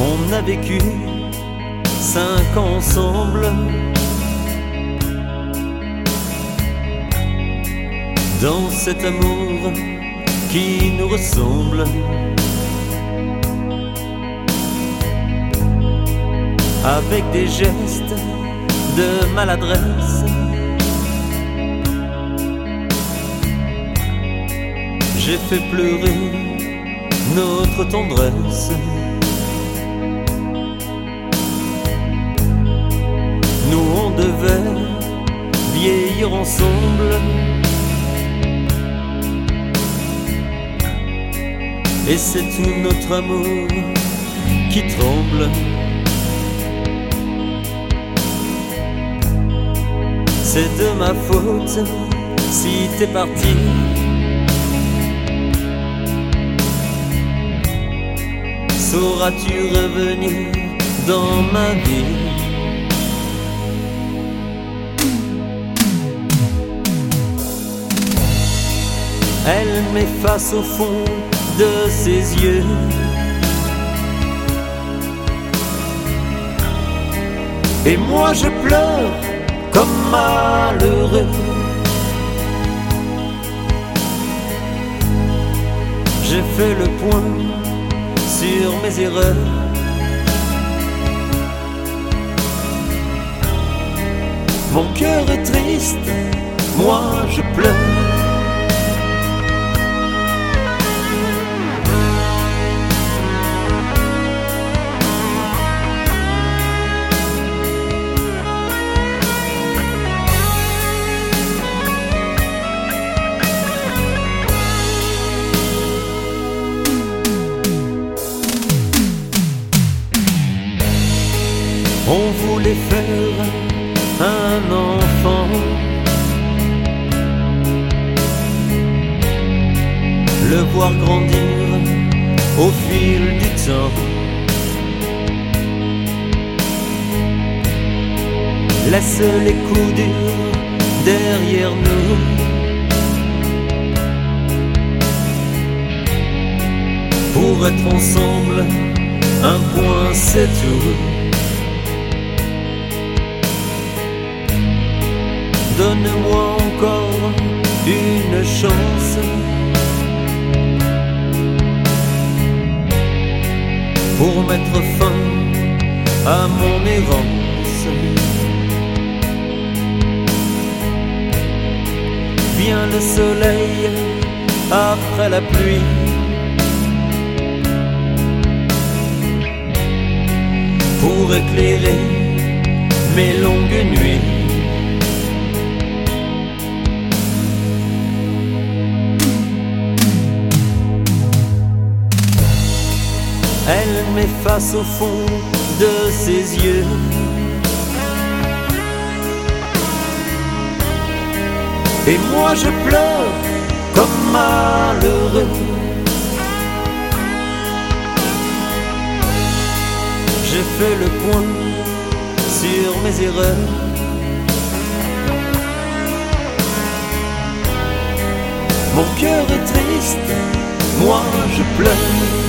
On a vécu cinq ensemble. Dans cet amour qui nous ressemble. Avec des gestes de maladresse. J'ai fait pleurer notre tendresse. Ensemble. Et c'est tout notre amour qui tremble. C'est de ma faute si t'es parti. Sauras-tu revenir dans ma vie? Elle m'efface au fond de ses yeux. Et moi je pleure comme malheureux. J'ai fait le point sur mes erreurs. Mon cœur est triste, moi je pleure. On voulait faire un enfant. Le voir grandir au fil du temps. Laisse les coups durs derrière nous. Pour être ensemble, un point c'est tout. Donne-moi encore une chance pour mettre fin à mon errance. Vient le soleil après la pluie. Pour éclairer mes longues nuits. Elle m'efface au fond de ses yeux. Et moi je pleure comme malheureux. J'ai fait le point sur mes erreurs. Mon cœur est triste, moi je pleure.